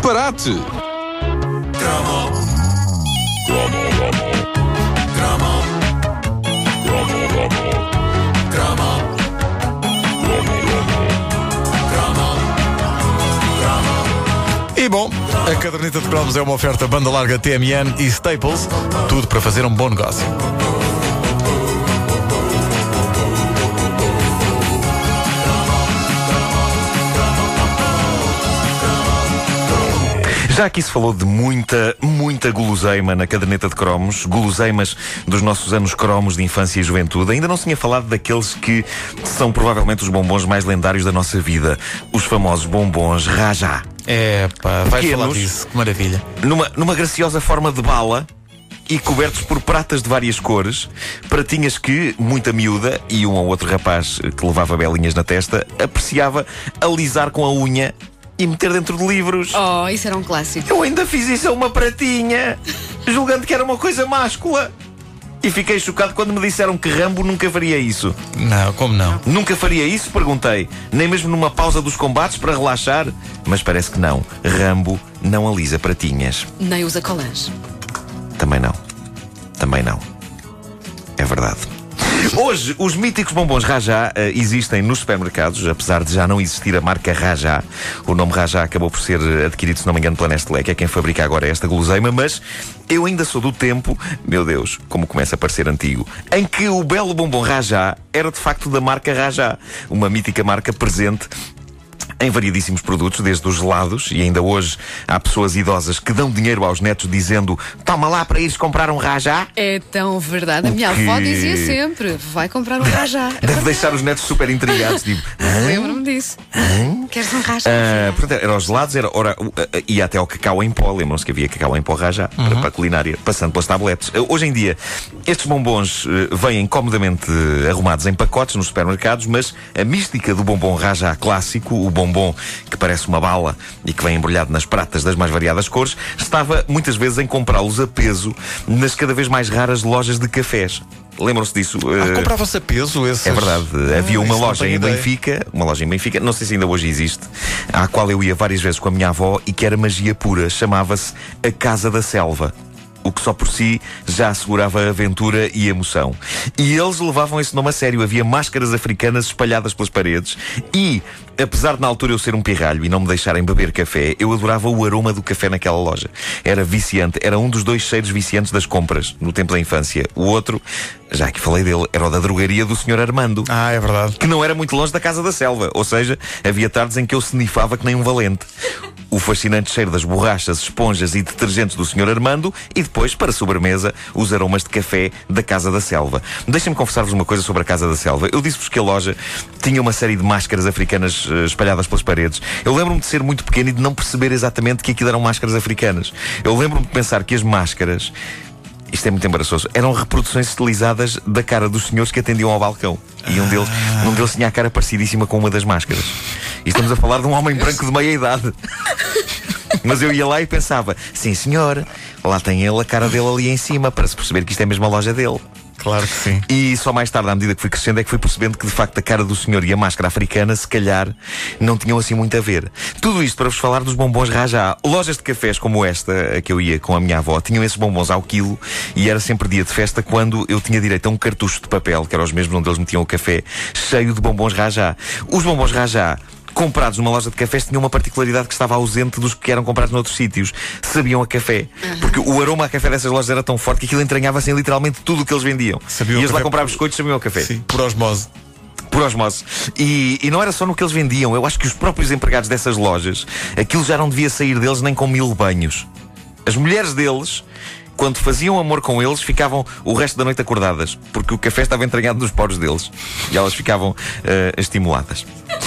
disparate! E bom, a caderneta de cromos é uma oferta banda larga TMN e Staples, tudo para fazer um bom negócio. Já aqui se falou de muita, muita guloseima na caderneta de cromos, guloseimas dos nossos anos cromos de infância e juventude. Ainda não se tinha falado daqueles que são provavelmente os bombons mais lendários da nossa vida, os famosos bombons Rajá. É, pá, vai Pequenos. falar disso, que maravilha. Numa, numa graciosa forma de bala e cobertos por pratas de várias cores, pratinhas que, muita miúda e um ou outro rapaz que levava belinhas na testa, apreciava alisar com a unha e meter dentro de livros. Oh, isso era um clássico. Eu ainda fiz isso a uma pratinha, julgando que era uma coisa máscula. E fiquei chocado quando me disseram que Rambo nunca faria isso. Não, como não? Nunca faria isso? Perguntei. Nem mesmo numa pausa dos combates para relaxar? Mas parece que não. Rambo não alisa pratinhas. Nem usa colãs. Também não. Também não. É verdade. Hoje, os míticos bombons Rajá eh, existem nos supermercados, apesar de já não existir a marca Rajá. O nome Rajá acabou por ser adquirido, se não me engano, pela Nestlé, que é quem fabrica agora esta guloseima, mas eu ainda sou do tempo, meu Deus, como começa a parecer antigo, em que o belo bombom Rajá era de facto da marca Rajá, uma mítica marca presente em variedíssimos produtos, desde os gelados, e ainda hoje há pessoas idosas que dão dinheiro aos netos dizendo toma lá para ires comprar um rajá. É tão verdade. A minha O avó dizia sempre: vai comprar um rajá. Deve deixar os netos super intrigados, tipo, Lembro-me disso. Queres um rajá? Ah, portanto, era os gelados, era, ora, ia até ao cacau em pó. Lembram-se que havia cacau em pó rajá para, para a culinária, passando pelas tabletes. Ah, hoje em dia, estes bombons ah, vêm comodamente arrumados em pacotes nos supermercados, mas a mística do bombom rajá clássico, o bombom que parece uma bala e que vem embrulhado nas pratas das mais variadas cores, estava muitas vezes em comprá-los a peso nas cada vez mais raras lojas de cafés. Lembram-se disso? Ah, Ah, comprava-se a peso esses... é verdade. Havia Ah, uma isso não loja em ideia. Benfica, uma loja em Benfica, não sei se ainda hoje existe, à qual eu ia várias vezes com a minha avó e que era magia pura. Chamava-se a Casa da Selva. O que só por si já assegurava aventura e emoção. E eles levavam esse nome a sério. Havia máscaras africanas espalhadas pelas paredes. E, apesar de na altura eu ser um pirralho e não me deixarem beber café, eu adorava o aroma do café naquela loja. Era viciante. Era um dos dois cheiros viciantes das compras no tempo da infância. O outro, já que falei dele, era o da drogaria do Sr. Armando Ah, é verdade. que não era muito longe da casa da selva. Ou seja, havia tardes em que eu snifava que nem um valente. O fascinante cheiro das borrachas, esponjas e detergentes do Sr. Armando e depois, para sobremesa, os aromas de café da Casa da Selva. Deixem-me confessar-vos uma coisa sobre a Casa da Selva. Eu disse-vos que a loja tinha uma série de máscaras africanas espalhadas pelas paredes. Eu lembro-me de ser muito pequeno e de não perceber exatamente que aquilo eram máscaras africanas. Eu lembro-me de pensar que as máscaras isto é muito embaraçoso. Eram reproduções estilizadas da cara dos senhores que atendiam ao balcão. E um deles, um deles tinha a cara parecidíssima com uma das máscaras. E estamos a falar de um homem branco de meia idade. Mas eu ia lá e pensava: sim, senhor, lá tem ele a cara dele ali em cima, para se perceber que isto é mesmo a loja dele. Claro que sim. E só mais tarde, à medida que fui crescendo, é que fui percebendo que de facto a cara do senhor e a máscara africana, se calhar, não tinham assim muito a ver. Tudo isto para vos falar dos bombons Rajá. Lojas de cafés como esta, a que eu ia com a minha avó, tinham esses bombons ao quilo e era sempre dia de festa quando eu tinha direito a um cartucho de papel, que era os mesmos onde eles metiam o café, cheio de bombons Rajá. Os bombons Rajá. Comprados numa loja de cafés tinham uma particularidade que estava ausente dos que eram comprados noutros sítios. Sabiam a café. Porque o aroma a café dessas lojas era tão forte que aquilo entranhava assim literalmente tudo o que eles vendiam. Sabiam Ias lá comprar biscoitos, sabiam a café Sim, por osmose. por osmose. E, e não era só no que eles vendiam, eu acho que os próprios empregados dessas lojas, aquilo já não devia sair deles nem com mil banhos. As mulheres deles, quando faziam amor com eles, ficavam o resto da noite acordadas, porque o café estava entranhado nos poros deles. E elas ficavam eh, estimuladas.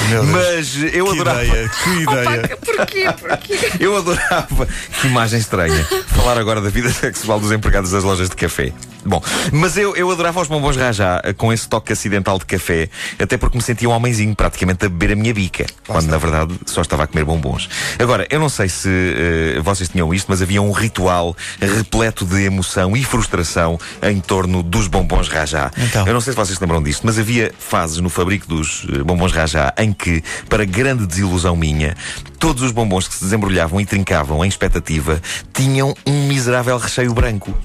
Meu Deus. Mas eu que adorava. ideia, que ideia. Porquê? Porquê? Eu adorava. Que imagem estranha. Falar agora da vida sexual dos empregados das lojas de café. Bom, mas eu, eu adorava os bombons Rajá eh, com esse toque acidental de café, até porque me sentia um homenzinho, praticamente a beber a minha bica, quando na verdade só estava a comer bombons. Agora, eu não sei se eh, vocês tinham isto, mas havia um ritual repleto de emoção e frustração em torno dos bombons Rajá. Então. Eu não sei se vocês lembram disto, mas havia fases no fabrico dos eh, bombons Rajá Em que, para grande desilusão minha, todos os bombons que se desembrulhavam e trincavam em expectativa tinham um miserável recheio branco.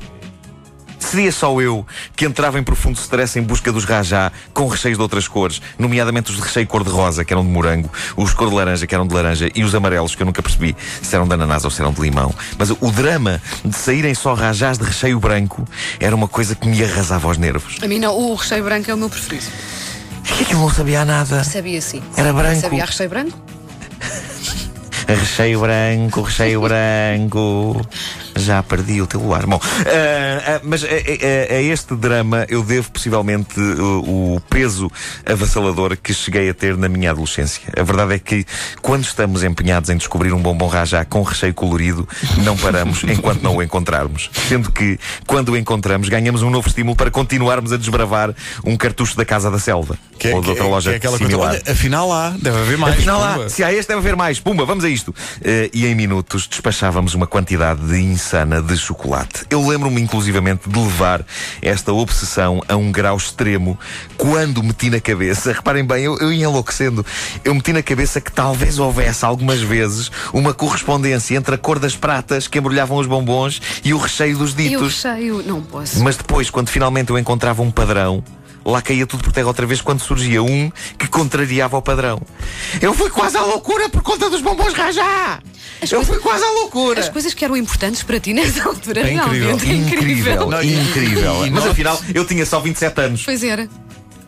Seria só eu que entrava em profundo stress em busca dos rajá com recheios de outras cores, nomeadamente os de recheio cor-de-rosa, que eram de morango, os cor de laranja, que eram de laranja, e os amarelos, que eu nunca percebi se eram de ananás ou se eram de limão. Mas o drama de saírem só rajás de recheio branco era uma coisa que me arrasava aos nervos. A mim não, o recheio branco é o meu preferido. Que aquilo não sabia nada. Sabia sim. Era branco. Sabia recheio branco? Recheio branco, recheio branco. Já perdi o teu luar. Bom, ah, ah, mas a, a- a este drama eu devo possivelmente o, o peso avassalador que cheguei a ter na minha adolescência. A verdade é que quando estamos empenhados em descobrir um bombom rajá com recheio colorido, não paramos enquanto não o encontrarmos. Sendo que, quando o encontramos, ganhamos um novo estímulo para continuarmos a desbravar um cartucho da Casa da Selva. Que é- ou de que outra é- loja que é aquela similar. coisa. Olha, afinal lá, deve haver mais. Afinal lá, Pumba. se há este deve haver mais. Pumba, vamos a isto. Eh, e em minutos despachávamos uma quantidade de de chocolate. Eu lembro-me inclusivamente de levar esta obsessão a um grau extremo quando meti na cabeça, reparem bem, eu, eu ia enlouquecendo, eu meti na cabeça que talvez houvesse algumas vezes uma correspondência entre a cor das pratas que embrulhavam os bombons e o recheio dos E o ditos. recheio, não posso. Mas depois, quando finalmente eu encontrava um padrão, lá caía tudo por terra outra vez quando surgia um que contrariava o padrão. Eu fui quase à loucura por conta dos bombons rajá! As eu coisas- fui quase à loucura! As coisas que eram importantes para ti nessa altura, É incrível, realmente é incrível. Incrível, incrível. e Mas afinal, eu tinha só 27 anos. Pois era.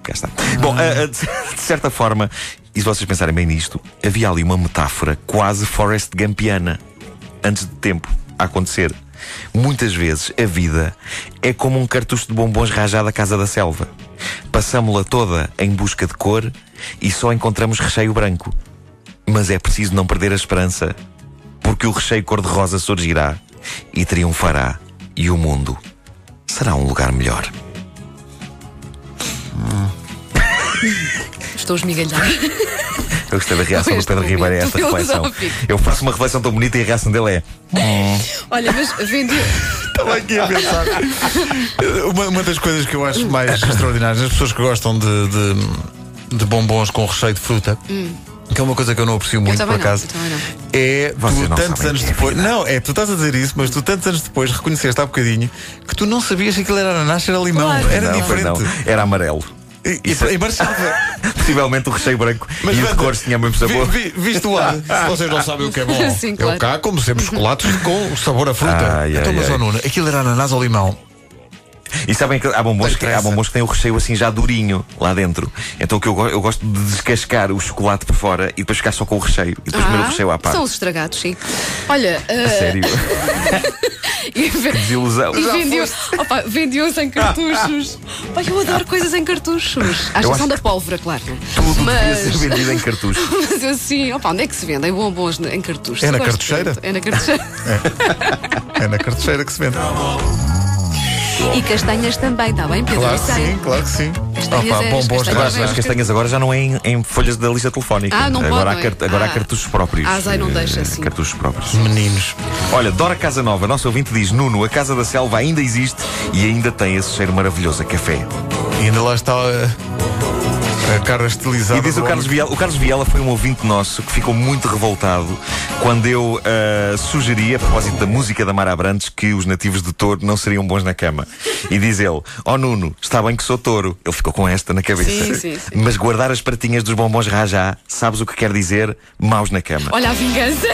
Cá está. Bom, ah, ah, de de certa forma, e se vocês pensarem bem nisto, havia ali uma metáfora quase Forrest Gumpiana antes de tempo a acontecer. Muitas vezes a vida é como um cartucho de bombons rajado à casa da selva. Passámo-la toda em busca de cor e só encontramos recheio branco. Mas é preciso não perder a esperança, porque o recheio cor-de-rosa surgirá e triunfará, e o mundo será um lugar melhor. Estou a esmigalhar. Eu gostei da reação do Pedro Ribeiro a esta reflexão. Eu faço uma reflexão tão bonita e a reação dele é. Olha, mas vendi. Estava aqui a pensar. uma, uma das coisas que eu acho mais extraordinárias, as pessoas que gostam de, de, de bombons com recheio de fruta. Que é uma coisa que eu não aprecio muito, por acaso. não. É tu, tantos anos é depois. Não, é, tu estás a dizer isso, mas tu, tantos anos depois, reconheceste há bocadinho que tu não sabias que aquilo era ananás, era limão. Claro. Era não, diferente. não, era amarelo. E, e, e marchava. Possivelmente o recheio branco e o de cores tinha o mesmo sabor. vi- vi- viste lá? Se vocês não sabem o que é bom. Sim, claro. Eu cá, como sempre, chocolates com sabor a fruta. Ai, então, ai, mas, Nuno, aquilo era ananás ou limão? E sabem que há bombons, que, há bombons que têm o recheio assim já durinho lá dentro. Então o que eu, eu gosto de descascar o chocolate por fora e depois ficar só com o recheio. E depois comer o recheio à parte. Ah, são os estragados, sim. Olha, A ah, sério. e, ve- Desilusão. e opa, vendiam-se em cartuchos. Pai, eu adoro coisas em cartuchos. À exceção da pólvora, claro. Tudo devia mas, ser vendido em cartucho. mas eu sim, opa, onde é que se vendem bombons em cartuchos? É na cartucheira? É na cartucheira. É na cartucheira que se vende. E castanhas também, está bem, Pedro? Claro que sim, claro que sim. Castanhas Opa, é- bombons castanhas de Agora, as castanhas agora já não é em, em folhas da lista telefónica. Ah, não agora pode, há, é? agora há Ah. cartuchos próprios. Ah, Zé, não deixa Eh, assim. Cartuchos próprios. meninos. Olha, Dora Casanova, nosso ouvinte diz: Nuno, a Casa da Selva ainda existe e ainda tem esse cheiro maravilhoso a café. E ainda lá está a, a cara estilizada. E diz o Carlos. Viela, o Carlos Viela foi um ouvinte nosso que ficou muito revoltado quando eu ah, sugeri, a propósito da música da Mara Abrantes, que os nativos de touro não seriam bons na cama. E diz ele: Ó Nuno, está bem que sou touro. Ele ficou com esta na cabeça. Sim, sim, sim. Mas guardar as pratinhas dos bombons rajá, sabes o que quer dizer? Maus na cama. Olha a vingança.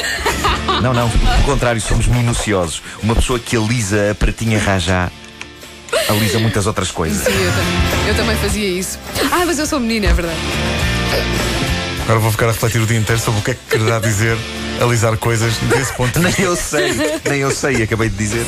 Não, não, pelo contrário, somos minuciosos. Uma pessoa que alisa a pratinha rajá alisa muitas outras coisas. Sim, eu também, eu também fazia isso. Ah, mas eu sou menina, é verdade. Agora vou ficar a refletir o dia inteiro sobre o que é que quererá dizer alisar coisas desse ponto de Nem vista. eu sei, nem eu sei, acabei de dizer.